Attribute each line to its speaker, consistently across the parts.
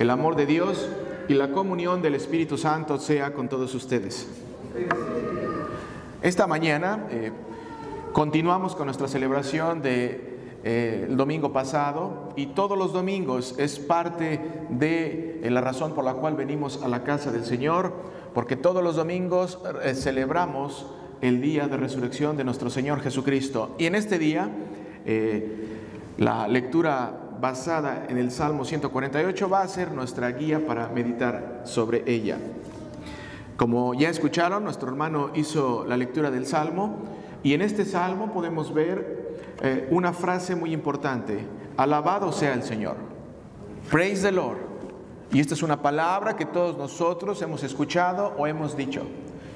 Speaker 1: El amor de Dios y la comunión del Espíritu Santo sea con todos ustedes. Esta mañana eh, continuamos con nuestra celebración del de, eh, domingo pasado y todos los domingos es parte de eh, la razón por la cual venimos a la casa del Señor, porque todos los domingos celebramos el día de resurrección de nuestro Señor Jesucristo. Y en este día, la lectura basada en el Salmo 148 va a ser nuestra guía para meditar sobre ella. Como ya escucharon, nuestro hermano hizo la lectura del Salmo y en este Salmo podemos ver eh, una frase muy importante, alabado sea el Señor, praise the Lord. Y esta es una palabra que todos nosotros hemos escuchado o hemos dicho.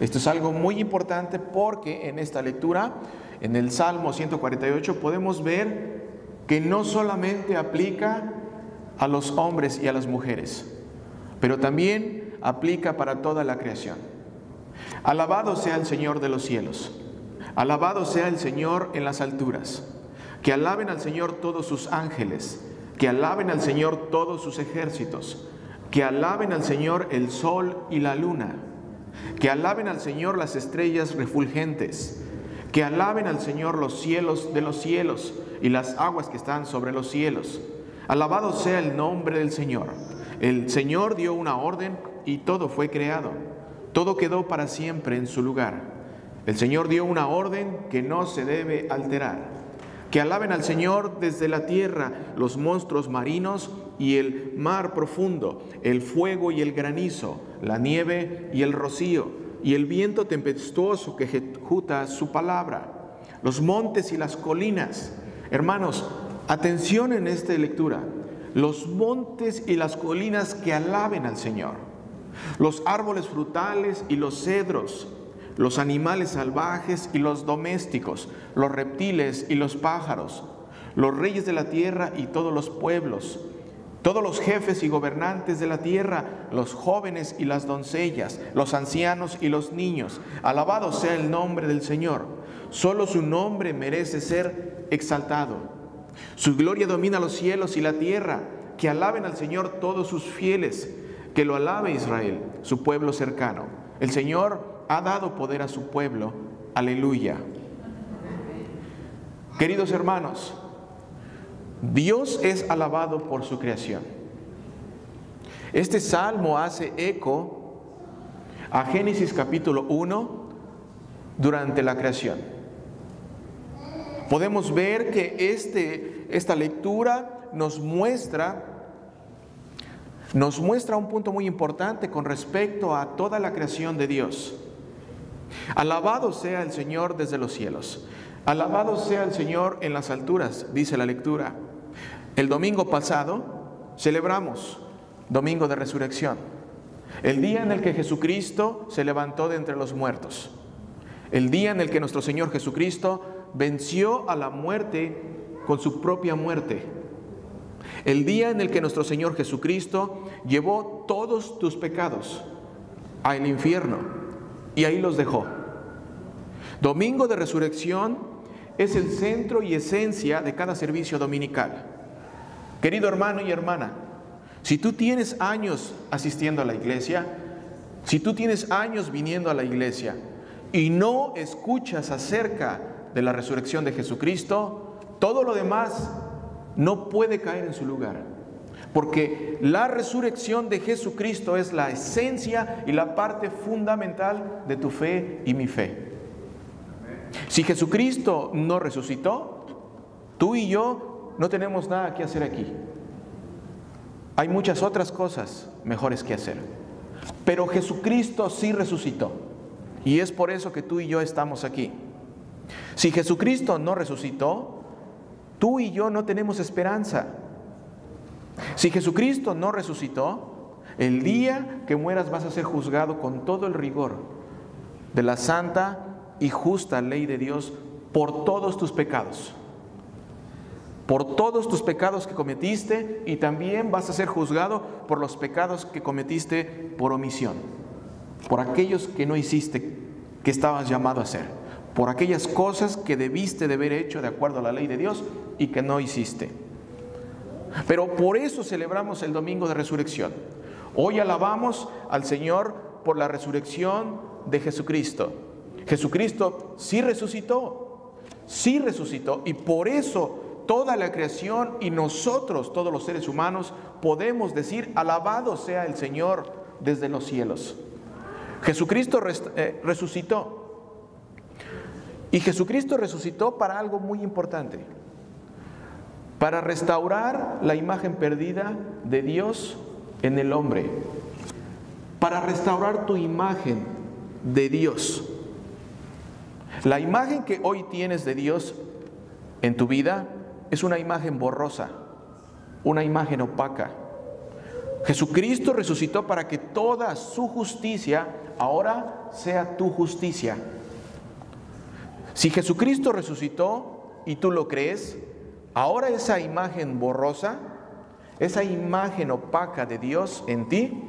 Speaker 1: Esto es algo muy importante porque en esta lectura, en el Salmo 148, podemos ver que no solamente aplica a los hombres y a las mujeres, pero también aplica para toda la creación. Alabado sea el Señor de los cielos, alabado sea el Señor en las alturas, que alaben al Señor todos sus ángeles, que alaben al Señor todos sus ejércitos, que alaben al Señor el sol y la luna, que alaben al Señor las estrellas refulgentes, que alaben al Señor los cielos de los cielos y las aguas que están sobre los cielos. Alabado sea el nombre del Señor. El Señor dio una orden y todo fue creado. Todo quedó para siempre en su lugar. El Señor dio una orden que no se debe alterar. Que alaben al Señor desde la tierra los monstruos marinos y el mar profundo, el fuego y el granizo, la nieve y el rocío, y el viento tempestuoso que ejecuta su palabra, los montes y las colinas. Hermanos, atención en esta lectura. Los montes y las colinas que alaben al Señor, los árboles frutales y los cedros, los animales salvajes y los domésticos, los reptiles y los pájaros, los reyes de la tierra y todos los pueblos, todos los jefes y gobernantes de la tierra, los jóvenes y las doncellas, los ancianos y los niños. Alabado sea el nombre del Señor. Solo su nombre merece ser exaltado. Su gloria domina los cielos y la tierra. Que alaben al Señor todos sus fieles. Que lo alabe Israel, su pueblo cercano. El Señor ha dado poder a su pueblo. Aleluya. Queridos hermanos, Dios es alabado por su creación. Este salmo hace eco a Génesis capítulo 1 durante la creación. Podemos ver que este, esta lectura nos muestra, nos muestra un punto muy importante con respecto a toda la creación de Dios. Alabado sea el Señor desde los cielos. Alabado sea el Señor en las alturas, dice la lectura. El domingo pasado celebramos Domingo de Resurrección, el día en el que Jesucristo se levantó de entre los muertos, el día en el que nuestro Señor Jesucristo venció a la muerte con su propia muerte, el día en el que nuestro Señor Jesucristo llevó todos tus pecados al infierno y ahí los dejó. Domingo de Resurrección es el centro y esencia de cada servicio dominical. Querido hermano y hermana, si tú tienes años asistiendo a la iglesia, si tú tienes años viniendo a la iglesia y no escuchas acerca de la resurrección de Jesucristo, todo lo demás no puede caer en su lugar. Porque la resurrección de Jesucristo es la esencia y la parte fundamental de tu fe y mi fe. Si Jesucristo no resucitó, tú y yo no tenemos nada que hacer aquí. Hay muchas otras cosas mejores que hacer. Pero Jesucristo sí resucitó. Y es por eso que tú y yo estamos aquí. Si Jesucristo no resucitó, tú y yo no tenemos esperanza. Si Jesucristo no resucitó, el día que mueras vas a ser juzgado con todo el rigor de la santa y justa ley de Dios por todos tus pecados. Por todos tus pecados que cometiste y también vas a ser juzgado por los pecados que cometiste por omisión. Por aquellos que no hiciste, que estabas llamado a hacer. Por aquellas cosas que debiste de haber hecho de acuerdo a la ley de Dios y que no hiciste. Pero por eso celebramos el domingo de resurrección. Hoy alabamos al Señor por la resurrección de Jesucristo. Jesucristo sí resucitó, sí resucitó y por eso toda la creación y nosotros, todos los seres humanos, podemos decir, alabado sea el Señor desde los cielos. Jesucristo eh, resucitó. Y Jesucristo resucitó para algo muy importante, para restaurar la imagen perdida de Dios en el hombre, para restaurar tu imagen de Dios. La imagen que hoy tienes de Dios en tu vida es una imagen borrosa, una imagen opaca. Jesucristo resucitó para que toda su justicia ahora sea tu justicia. Si Jesucristo resucitó y tú lo crees, ahora esa imagen borrosa, esa imagen opaca de Dios en ti,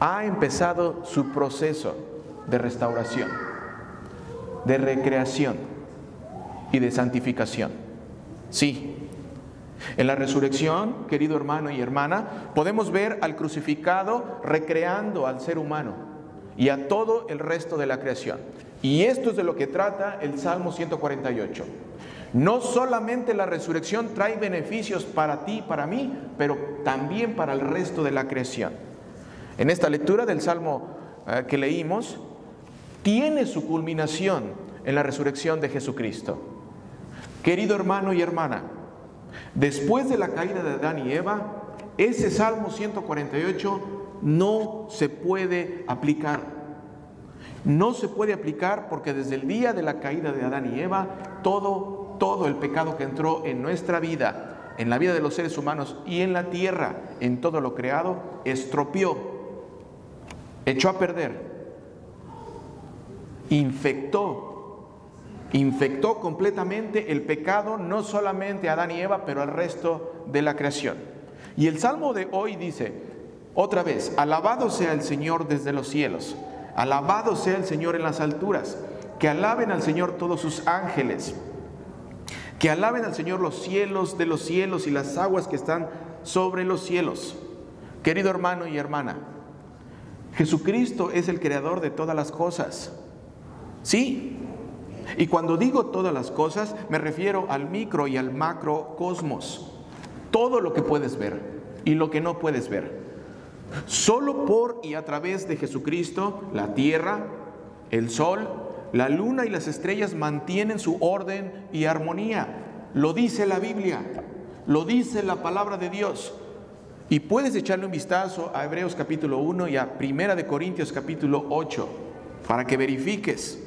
Speaker 1: ha empezado su proceso de restauración, de recreación y de santificación. Sí, en la resurrección, querido hermano y hermana, podemos ver al crucificado recreando al ser humano y a todo el resto de la creación. Y esto es de lo que trata el Salmo 148. No solamente la resurrección trae beneficios para ti para mí, pero también para el resto de la creación. En esta lectura del Salmo eh, que leímos, tiene su culminación en la resurrección de Jesucristo. Querido hermano y hermana, después de la caída de Adán y Eva, ese Salmo 148 no se puede aplicar. No se puede aplicar porque desde el día de la caída de Adán y Eva, todo, todo el pecado que entró en nuestra vida, en la vida de los seres humanos y en la tierra, en todo lo creado, estropeó, echó a perder, infectó, infectó completamente el pecado, no solamente a Adán y Eva, pero al resto de la creación. Y el Salmo de hoy dice, otra vez, alabado sea el Señor desde los cielos Alabado sea el Señor en las alturas. Que alaben al Señor todos sus ángeles. Que alaben al Señor los cielos de los cielos y las aguas que están sobre los cielos. Querido hermano y hermana, Jesucristo es el creador de todas las cosas. Sí. Y cuando digo todas las cosas, me refiero al micro y al macro cosmos. Todo lo que puedes ver y lo que no puedes ver. Solo por y a través de Jesucristo, la tierra, el sol, la luna y las estrellas mantienen su orden y armonía. Lo dice la Biblia, lo dice la palabra de Dios. Y puedes echarle un vistazo a Hebreos capítulo 1 y a Primera de Corintios capítulo 8 para que verifiques.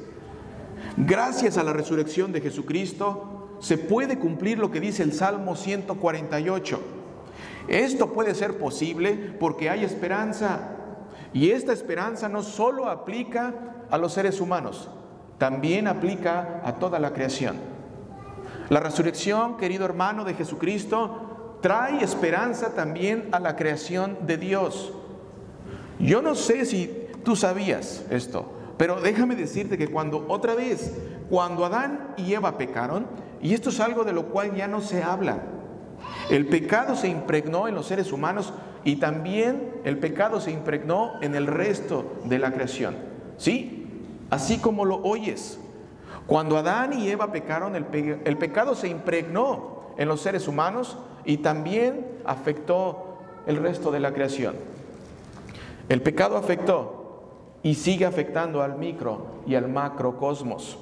Speaker 1: Gracias a la resurrección de Jesucristo se puede cumplir lo que dice el Salmo 148 esto puede ser posible porque hay esperanza. Y esta esperanza no solo aplica a los seres humanos, también aplica a toda la creación. La resurrección, querido hermano de Jesucristo, trae esperanza también a la creación de Dios. Yo no sé si tú sabías esto, pero déjame decirte que cuando otra vez, cuando Adán y Eva pecaron, y esto es algo de lo cual ya no se habla, el pecado se impregnó en los seres humanos y también el pecado se impregnó en el resto de la creación. ¿Sí? Así como lo oyes. Cuando Adán y Eva pecaron, el, pecado se impregnó en los seres humanos y también afectó el resto de la creación. El pecado afectó y sigue afectando al micro y al macrocosmos.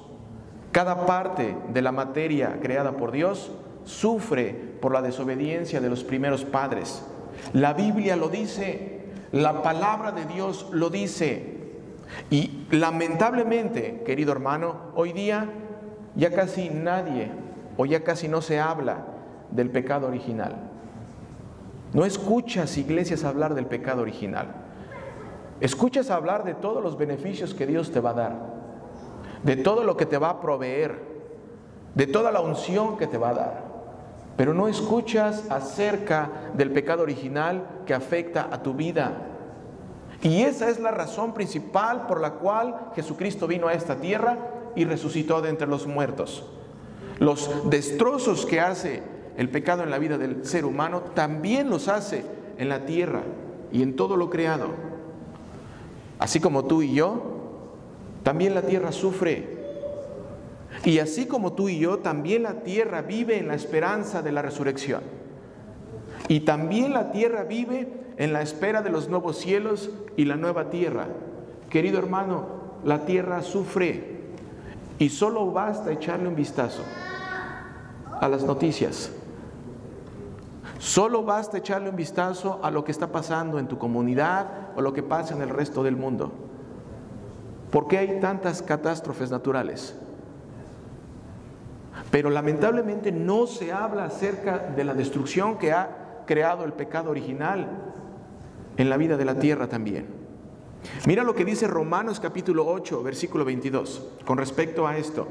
Speaker 1: Cada parte de la materia creada por Dios sufre por la desobediencia de los primeros padres. La Biblia lo dice, la palabra de Dios lo dice. Y lamentablemente, querido hermano, hoy día ya casi nadie o ya casi no se habla del pecado original. No escuchas iglesias hablar del pecado original. Escuchas hablar de todos los beneficios que Dios te va a dar, de todo lo que te va a proveer, de toda la unción que te va a dar pero no escuchas acerca del pecado original que afecta a tu vida. Y esa es la razón principal por la cual Jesucristo vino a esta tierra y resucitó de entre los muertos. Los destrozos que hace el pecado en la vida del ser humano, también los hace en la tierra y en todo lo creado. Así como tú y yo, también la tierra sufre. Y así como tú y yo, también la tierra vive en la esperanza de la resurrección. Y también la tierra vive en la espera de los nuevos cielos y la nueva tierra. Querido hermano, la tierra sufre y solo basta echarle un vistazo a las noticias. Solo basta echarle un vistazo a lo que está pasando en tu comunidad o lo que pasa en el resto del mundo. ¿Por qué hay tantas catástrofes naturales? Pero lamentablemente no se habla acerca de la destrucción que ha creado el pecado original en la vida de la tierra también. Mira lo que dice Romanos capítulo 8, versículo 22, con respecto a esto.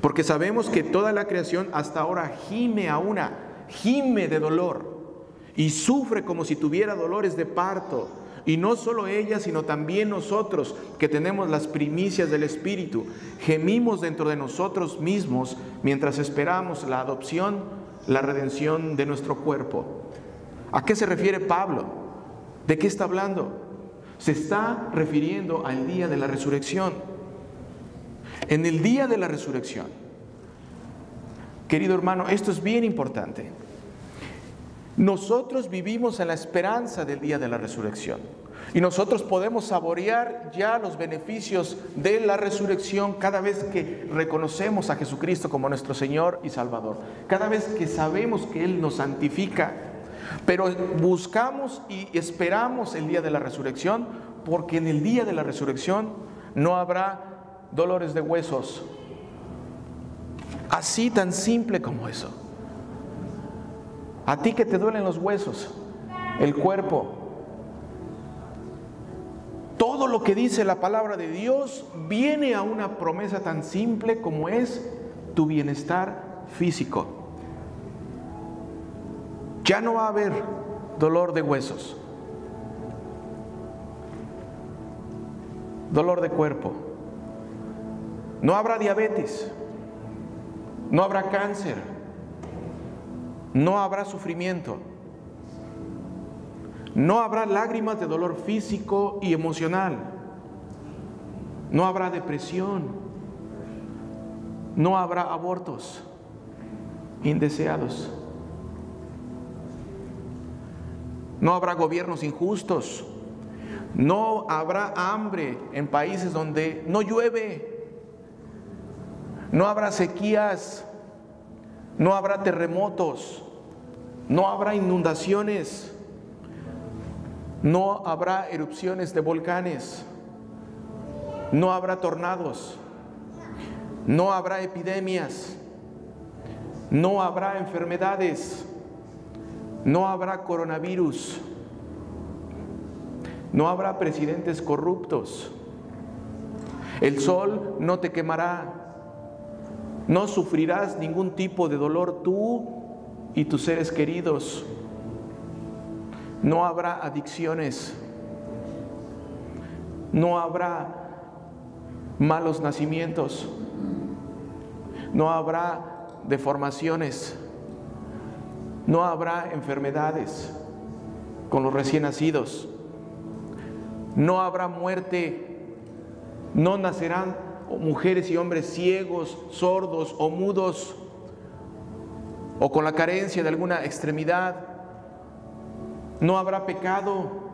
Speaker 1: Porque sabemos que toda la creación hasta ahora gime a una, gime de dolor y sufre como si tuviera dolores de parto. Y no solo ella, sino también nosotros que tenemos las primicias del Espíritu, gemimos dentro de nosotros mismos mientras esperamos la adopción, la redención de nuestro cuerpo. ¿A qué se refiere Pablo? ¿De qué está hablando? Se está refiriendo al día de la resurrección. En el día de la resurrección, querido hermano, esto es bien importante. Nosotros vivimos en la esperanza del día de la resurrección. Y nosotros podemos saborear ya los beneficios de la resurrección cada vez que reconocemos a Jesucristo como nuestro Señor y Salvador. Cada vez que sabemos que Él nos santifica. Pero buscamos y esperamos el día de la resurrección porque en el día de la resurrección no habrá dolores de huesos. Así tan simple como eso. A ti que te duelen los huesos, el cuerpo, todo lo que dice la palabra de Dios viene a una promesa tan simple como es tu bienestar físico. Ya no va a haber dolor de huesos, dolor de cuerpo. No habrá diabetes, no habrá cáncer, no habrá sufrimiento, no habrá lágrimas de dolor físico y emocional, no habrá depresión, no habrá abortos indeseados, no habrá gobiernos injustos, no habrá hambre en países donde no llueve. No habrá sequías. No habrá terremotos. No habrá inundaciones. No habrá erupciones de volcanes. No habrá tornados. No habrá epidemias. No habrá enfermedades. No habrá coronavirus no habrá presidentes corruptos. El sol no te quemará. No sufrirás ningún tipo de dolor tú y tus seres queridos. No habrá adicciones. No habrá malos nacimientos. No habrá deformaciones. No habrá enfermedades con los recién nacidos no habrá muerte, no nacerán mujeres y hombres ciegos, sordos o mudos, o con la carencia de alguna extremidad, no habrá pecado.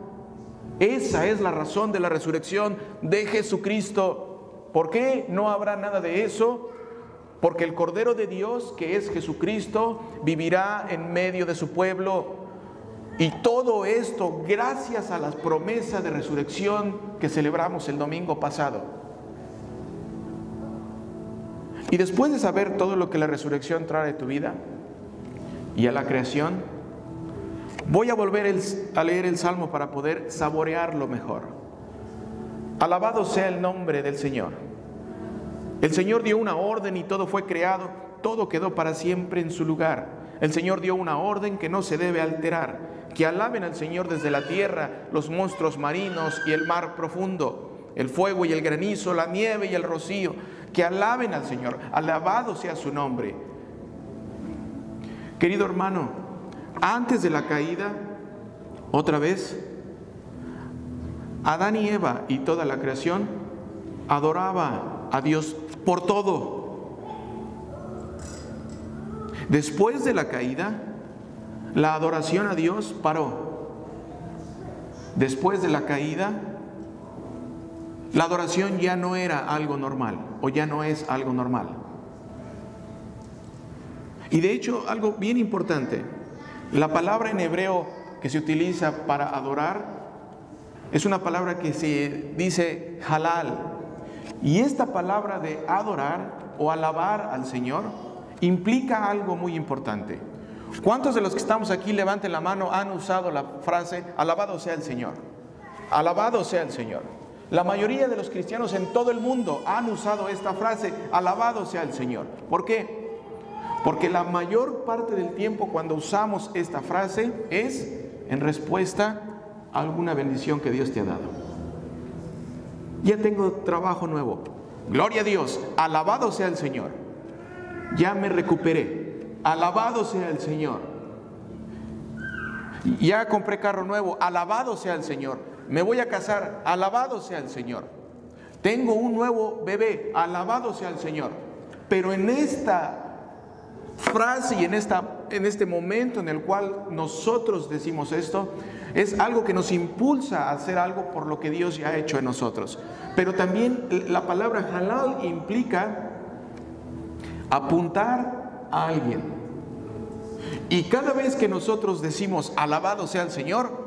Speaker 1: Esa es la razón de la resurrección de Jesucristo. ¿Por qué no habrá nada de eso? Porque el Cordero de Dios, que es Jesucristo, vivirá en medio de su pueblo y todo esto gracias a las promesas de resurrección que celebramos el domingo pasado. Y después de saber todo lo que la resurrección trae a tu vida y a la creación, voy a volver a leer el Salmo para poder saborearlo mejor. Alabado sea el nombre del Señor. El Señor dio una orden y todo fue creado, todo quedó para siempre en su lugar. El Señor dio una orden que no se debe alterar que alaben al Señor desde la tierra, los monstruos marinos y el mar profundo, el fuego y el granizo, la nieve y el rocío, que alaben al Señor, alabado sea su nombre. Querido hermano, antes de la caída, otra vez, Adán y Eva y toda la creación adoraba a Dios por todo. Después de la caída, la adoración a Dios paró. Después de la caída, la adoración ya no era algo normal o ya no es algo normal. Y de hecho, algo bien importante, la palabra en hebreo que se utiliza para adorar es una palabra que se dice halal. Y esta palabra de adorar o alabar al Señor implica algo muy importante. ¿Cuántos de los que estamos aquí, levanten la mano, han usado la frase, alabado sea el Señor? Alabado sea el Señor. La mayoría de los cristianos en todo el mundo han usado esta frase, alabado sea el Señor. ¿Por qué? Porque la mayor parte del tiempo cuando usamos esta frase es en respuesta a alguna bendición que Dios te ha dado. Ya tengo trabajo nuevo. Gloria a Dios. Alabado sea el Señor. Ya me recuperé. Alabado sea el Señor. Ya compré carro nuevo. Alabado sea el Señor. Me voy a casar. Alabado sea el Señor. Tengo un nuevo bebé. Alabado sea el Señor. Pero en esta frase y en, esta, en este momento en el cual nosotros decimos esto, es algo que nos impulsa a hacer algo por lo que Dios ya ha hecho en nosotros. Pero también la palabra halal implica apuntar a alguien. Y cada vez que nosotros decimos alabado sea el Señor,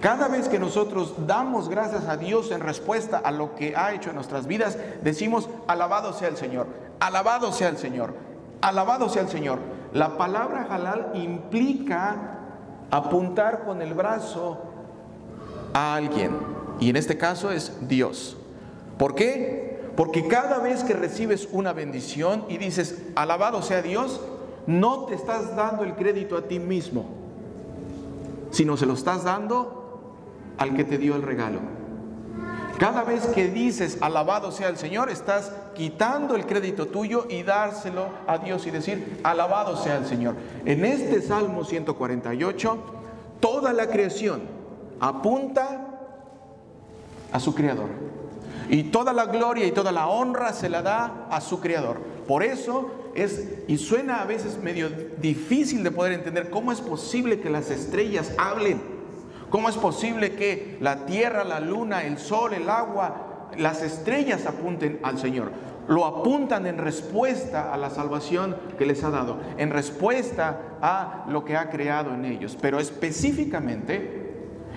Speaker 1: cada vez que nosotros damos gracias a Dios en respuesta a lo que ha hecho en nuestras vidas, decimos alabado sea el Señor, alabado sea el Señor. Alabado sea el Señor. La palabra halal implica apuntar con el brazo a alguien. Y en este caso es Dios. ¿Por qué? Porque cada vez que recibes una bendición y dices, alabado sea Dios, no te estás dando el crédito a ti mismo, sino se lo estás dando al que te dio el regalo. Cada vez que dices alabado sea el Señor, estás quitando el crédito tuyo y dárselo a Dios y decir alabado sea el Señor. En este Salmo 148, toda la creación apunta a su Creador. Y toda la gloria y toda la honra se la da a su Creador. Por eso es, y suena a veces medio difícil de poder entender, cómo es posible que las estrellas hablen. ¿Cómo es posible que la tierra, la luna, el sol, el agua, las estrellas apunten al Señor? Lo apuntan en respuesta a la salvación que les ha dado, en respuesta a lo que ha creado en ellos. Pero específicamente,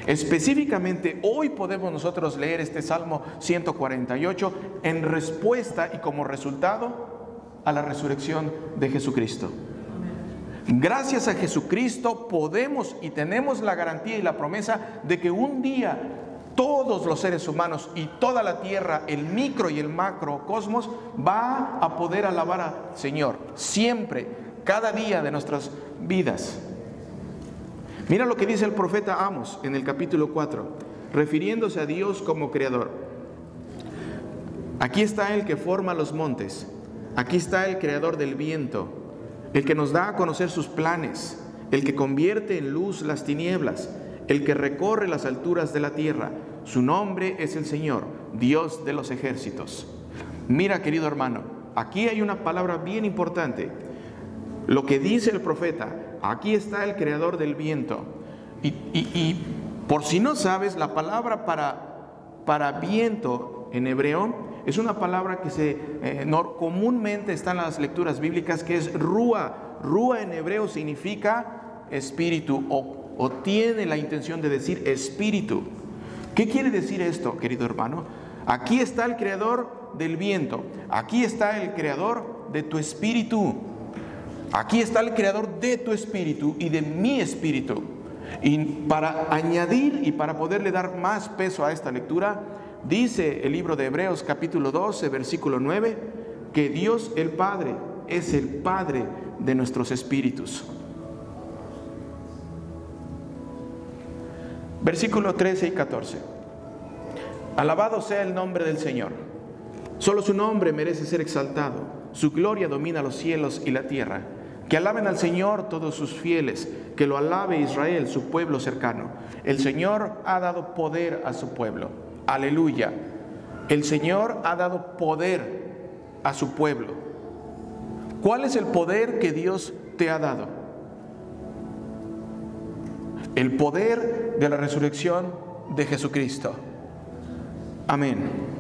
Speaker 1: específicamente hoy podemos nosotros leer este Salmo 148 en respuesta y como resultado a la resurrección de Jesucristo. Gracias a Jesucristo podemos y tenemos la garantía y la promesa de que un día todos los seres humanos y toda la tierra, el micro y el macro cosmos, va a poder alabar al Señor, siempre, cada día de nuestras vidas. Mira lo que dice el profeta Amos en el capítulo 4, refiriéndose a Dios como creador. Aquí está el que forma los montes, aquí está el creador del viento el que nos da a conocer sus planes, el que convierte en luz las tinieblas, el que recorre las alturas de la tierra. Su nombre es el Señor, Dios de los ejércitos. Mira, querido hermano, aquí hay una palabra bien importante. Lo que dice el profeta, aquí está el creador del viento. Y, por si no sabes, la palabra para, para viento en hebreo es una palabra que se eh, comúnmente está en las lecturas bíblicas que es rúa. Rúa en hebreo significa espíritu o, o tiene la intención de decir espíritu. ¿Qué quiere decir esto, querido hermano? Aquí está el creador del viento, aquí está el creador de tu espíritu, aquí está el creador de tu espíritu y de mi espíritu. Y para añadir y para poderle dar más peso a esta lectura, Dice el libro de Hebreos capítulo 12, versículo 9, que Dios el Padre es el Padre de nuestros espíritus. Versículo 13 y 14. Alabado sea el nombre del Señor. Solo su nombre merece ser exaltado. Su gloria domina los cielos y la tierra. Que alaben al Señor todos sus fieles, que lo alabe Israel, su pueblo cercano. El Señor ha dado poder a su pueblo. Aleluya. El Señor ha dado poder a su pueblo. ¿Cuál es el poder que Dios te ha dado? El poder de la resurrección de Jesucristo. Amén.